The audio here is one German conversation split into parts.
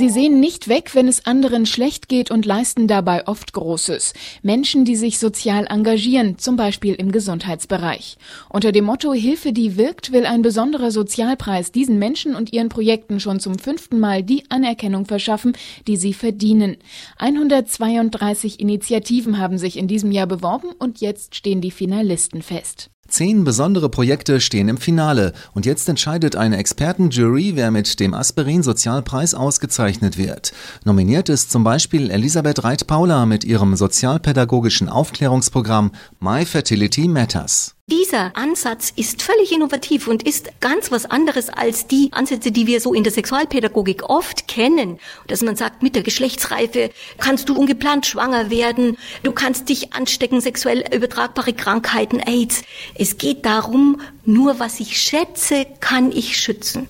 Sie sehen nicht weg, wenn es anderen schlecht geht und leisten dabei oft Großes. Menschen, die sich sozial engagieren, zum Beispiel im Gesundheitsbereich. Unter dem Motto Hilfe, die wirkt, will ein besonderer Sozialpreis diesen Menschen und ihren Projekten schon zum fünften Mal die Anerkennung verschaffen, die sie verdienen. 132 Initiativen haben sich in diesem Jahr beworben und jetzt stehen die Finalisten fest. Zehn besondere Projekte stehen im Finale und jetzt entscheidet eine Expertenjury, wer mit dem Aspirin Sozialpreis ausgezeichnet wird. Nominiert ist zum Beispiel Elisabeth Reit-Paula mit ihrem sozialpädagogischen Aufklärungsprogramm My Fertility Matters. Dieser Ansatz ist völlig innovativ und ist ganz was anderes als die Ansätze, die wir so in der Sexualpädagogik oft kennen. Dass man sagt, mit der Geschlechtsreife kannst du ungeplant schwanger werden, du kannst dich anstecken, sexuell übertragbare Krankheiten, AIDS. Es geht darum, nur was ich schätze, kann ich schützen.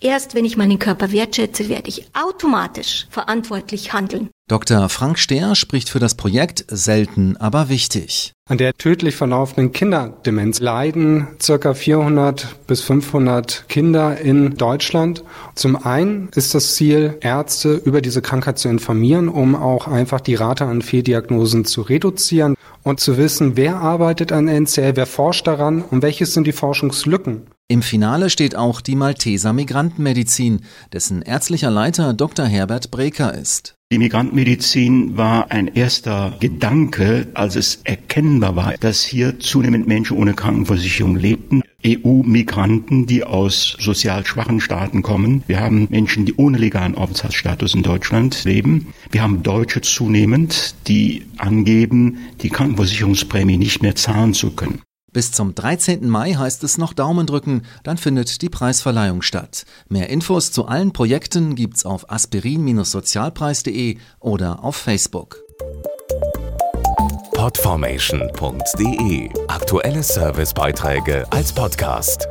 Erst wenn ich meinen Körper wertschätze, werde ich automatisch verantwortlich handeln. Dr. Frank Stehr spricht für das Projekt Selten, aber wichtig. An der tödlich verlaufenden Kinderdemenz leiden circa 400 bis 500 Kinder in Deutschland. Zum einen ist das Ziel, Ärzte über diese Krankheit zu informieren, um auch einfach die Rate an Fehldiagnosen zu reduzieren und zu wissen, wer arbeitet an NCL, wer forscht daran und welches sind die Forschungslücken. Im Finale steht auch die Malteser Migrantenmedizin, dessen ärztlicher Leiter Dr. Herbert Breker ist. Die Migrantenmedizin war ein erster Gedanke, als es erkennbar war, dass hier zunehmend Menschen ohne Krankenversicherung lebten. EU-Migranten, die aus sozial schwachen Staaten kommen. Wir haben Menschen, die ohne legalen Aufenthaltsstatus in Deutschland leben. Wir haben Deutsche zunehmend, die angeben, die Krankenversicherungsprämie nicht mehr zahlen zu können. Bis zum 13. Mai heißt es noch Daumen drücken, dann findet die Preisverleihung statt. Mehr Infos zu allen Projekten gibt's auf aspirin-sozialpreis.de oder auf Facebook. Podformation.de Aktuelle Servicebeiträge als Podcast.